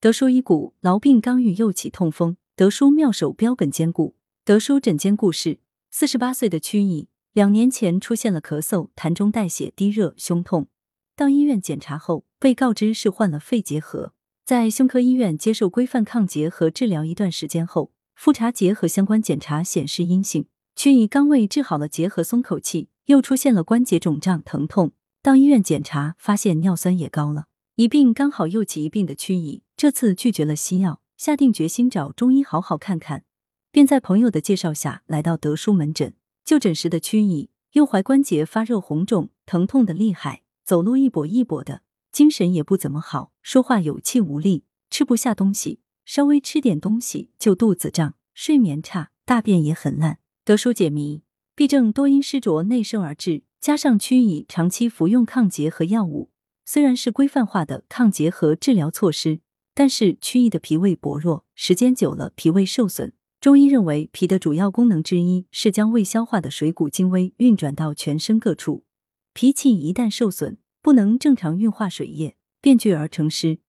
德叔医骨，痨病刚愈又起痛风。德叔妙手标本兼顾。德叔诊间故事：四十八岁的曲乙，两年前出现了咳嗽、痰中带血、低热、胸痛，到医院检查后被告知是患了肺结核，在胸科医院接受规范抗结核治疗一段时间后，复查结核相关检查显示阴性。曲乙刚为治好了结核松口气，又出现了关节肿胀疼痛，到医院检查发现尿酸也高了。一病刚好又起一病的曲乙，这次拒绝了西药，下定决心找中医好好看看，便在朋友的介绍下来到德叔门诊。就诊时的曲乙，右踝关节发热红肿，疼痛的厉害，走路一跛一跛的，精神也不怎么好，说话有气无力，吃不下东西，稍微吃点东西就肚子胀，睡眠差，大便也很烂。德叔解谜：痹症多因湿浊内生而致，加上曲乙长期服用抗结核药物。虽然是规范化的抗结核治疗措施，但是曲乙的脾胃薄弱，时间久了脾胃受损。中医认为，脾的主要功能之一是将未消化的水谷精微运转到全身各处。脾气一旦受损，不能正常运化水液，便聚而成湿，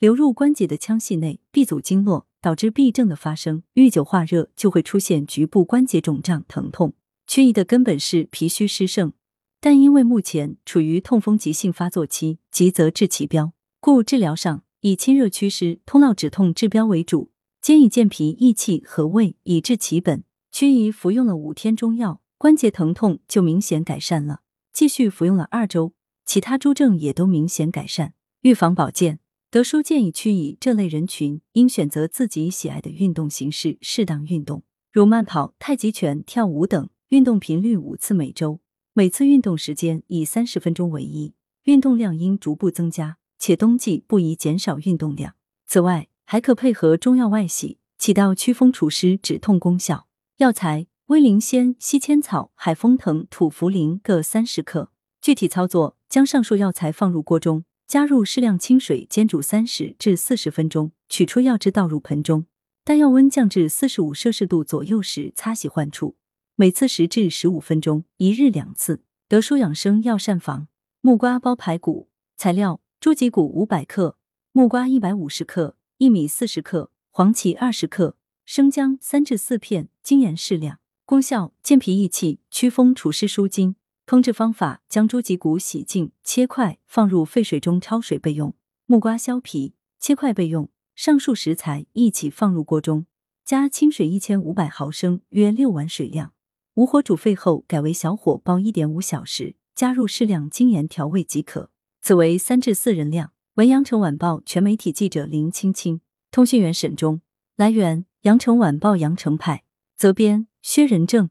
流入关节的腔隙内，闭阻经络，导致痹症的发生。遇久化热，就会出现局部关节肿胀、疼痛。曲乙的根本是脾虚湿盛。但因为目前处于痛风急性发作期，急则治其标，故治疗上以清热祛湿、通络止痛治标为主，兼以健脾益气和胃以治其本。曲乙服用了五天中药，关节疼痛就明显改善了。继续服用了二周，其他诸症也都明显改善。预防保健，德叔建议曲乙这类人群应选择自己喜爱的运动形式，适当运动，如慢跑、太极拳、跳舞等，运动频率五次每周。每次运动时间以三十分钟为宜，运动量应逐步增加，且冬季不宜减少运动量。此外，还可配合中药外洗，起到祛风除湿、止痛功效。药材：威灵仙、西千草、海风藤、土茯苓各三十克。具体操作：将上述药材放入锅中，加入适量清水煎煮三十至四十分钟，取出药汁倒入盆中，待药温降至四十五摄氏度左右时，擦洗患处。每次十至十五分钟，一日两次。德舒养生药膳房：木瓜煲排骨。材料：猪脊骨五百克，木瓜一百五十克，薏米四十克，黄芪二十克，生姜三至四片，精盐适量。功效：健脾益气，祛风除湿舒筋。烹制方法：将猪脊骨洗净，切块，放入沸水中焯水备用。木瓜削皮，切块备用。上述食材一起放入锅中，加清水一千五百毫升，约六碗水量。无火煮沸后，改为小火煲一点五小时，加入适量精盐调味即可。此为三至四人量。文阳城晚报全媒体记者林青青，通讯员沈忠。来源：阳城晚报阳城派，责编：薛仁正。